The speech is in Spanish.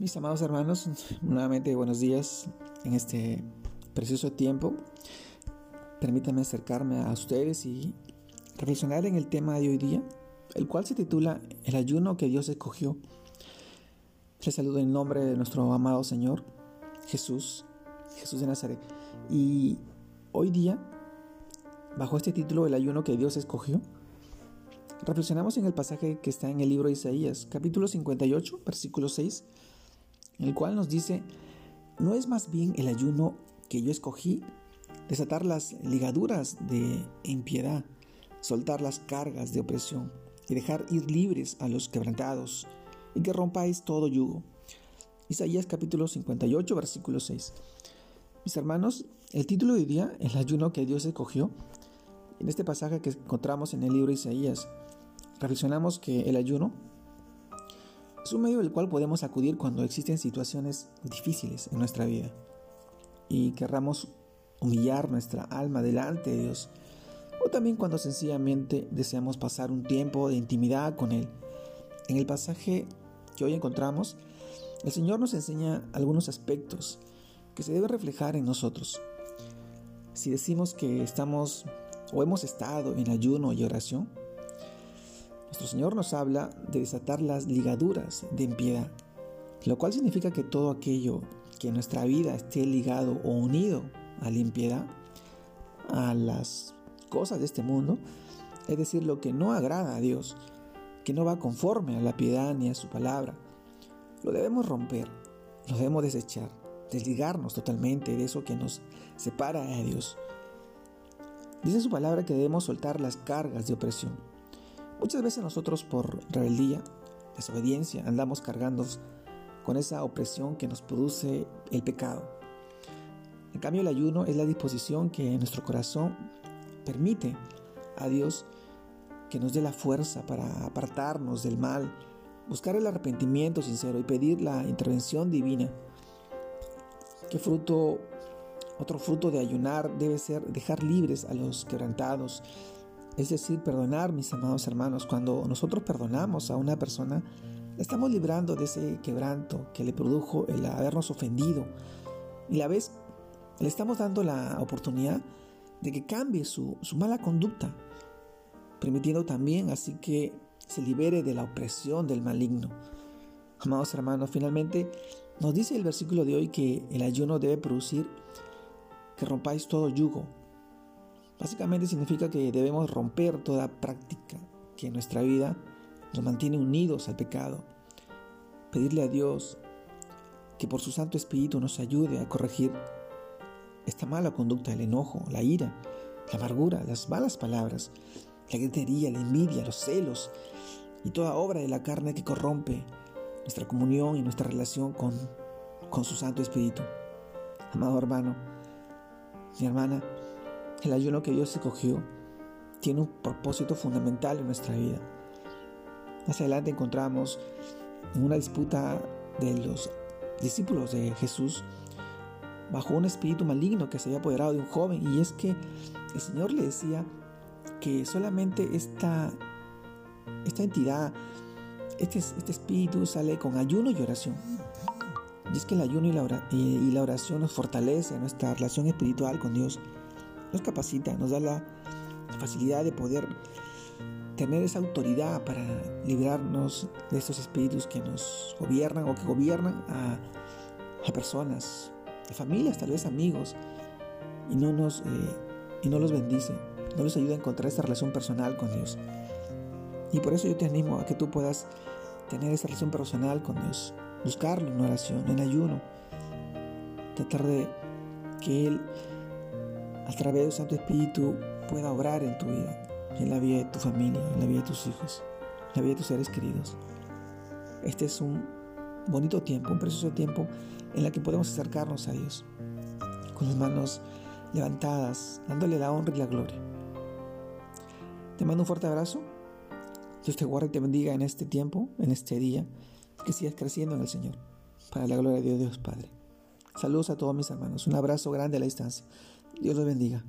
Mis amados hermanos, nuevamente buenos días en este precioso tiempo. Permítanme acercarme a ustedes y reflexionar en el tema de hoy día, el cual se titula El ayuno que Dios escogió. Les saludo en nombre de nuestro amado Señor Jesús, Jesús de Nazaret. Y hoy día, bajo este título, El ayuno que Dios escogió, reflexionamos en el pasaje que está en el libro de Isaías, capítulo 58, versículo 6 en el cual nos dice, ¿no es más bien el ayuno que yo escogí desatar las ligaduras de impiedad, soltar las cargas de opresión y dejar ir libres a los quebrantados y que rompáis todo yugo? Isaías capítulo 58, versículo 6. Mis hermanos, el título de hoy día, el ayuno que Dios escogió, en este pasaje que encontramos en el libro de Isaías, reflexionamos que el ayuno es un medio del cual podemos acudir cuando existen situaciones difíciles en nuestra vida y querramos humillar nuestra alma delante de Dios o también cuando sencillamente deseamos pasar un tiempo de intimidad con Él. En el pasaje que hoy encontramos, el Señor nos enseña algunos aspectos que se deben reflejar en nosotros. Si decimos que estamos o hemos estado en ayuno y oración, nuestro Señor nos habla de desatar las ligaduras de impiedad, lo cual significa que todo aquello que en nuestra vida esté ligado o unido a la impiedad, a las cosas de este mundo, es decir, lo que no agrada a Dios, que no va conforme a la piedad ni a su palabra, lo debemos romper, lo debemos desechar, desligarnos totalmente de eso que nos separa de Dios. Dice su palabra que debemos soltar las cargas de opresión Muchas veces nosotros por rebeldía, desobediencia, andamos cargando con esa opresión que nos produce el pecado. En cambio, el ayuno es la disposición que nuestro corazón permite a Dios que nos dé la fuerza para apartarnos del mal, buscar el arrepentimiento sincero y pedir la intervención divina. ¿Qué fruto, otro fruto de ayunar debe ser dejar libres a los quebrantados, es decir, perdonar, mis amados hermanos, cuando nosotros perdonamos a una persona, la estamos librando de ese quebranto que le produjo el habernos ofendido. Y la vez le estamos dando la oportunidad de que cambie su, su mala conducta, permitiendo también así que se libere de la opresión del maligno. Amados hermanos, finalmente nos dice el versículo de hoy que el ayuno debe producir que rompáis todo yugo Básicamente significa que debemos romper toda práctica que en nuestra vida nos mantiene unidos al pecado. Pedirle a Dios que por su Santo Espíritu nos ayude a corregir esta mala conducta, el enojo, la ira, la amargura, las malas palabras, la gritería, la envidia, los celos y toda obra de la carne que corrompe nuestra comunión y nuestra relación con, con su Santo Espíritu. Amado hermano, mi hermana, el ayuno que Dios escogió tiene un propósito fundamental en nuestra vida. Más adelante encontramos en una disputa de los discípulos de Jesús bajo un espíritu maligno que se había apoderado de un joven y es que el Señor le decía que solamente esta, esta entidad, este, este espíritu sale con ayuno y oración. Y es que el ayuno y la, oración nos fortalece nuestra relación espiritual con Dios nos capacita, nos da la facilidad de poder tener esa autoridad para librarnos de estos espíritus que nos gobiernan o que gobiernan a, personas, a familias, tal vez amigos, y no, nos, eh, y no los bendice, no los ayuda a encontrar esa relación personal con Dios. Y por eso yo te animo a que tú puedas tener esa relación personal con Dios, buscarlo en oración, en ayuno, tratar de que Él a través del Santo Espíritu pueda obrar en tu vida, en la vida de tu familia, en la vida de tus hijos, en la vida de tus seres queridos. Este es un bonito tiempo, un precioso tiempo en el que podemos acercarnos a Dios con las manos levantadas, dándole la honra y la gloria. Te mando un fuerte abrazo. Dios te guarde y te bendiga en este tiempo, en este día, que sigas creciendo en el Señor, para la gloria de Dios Padre. Saludos a todos mis hermanos. Un abrazo grande a la distancia. Dios los bendiga.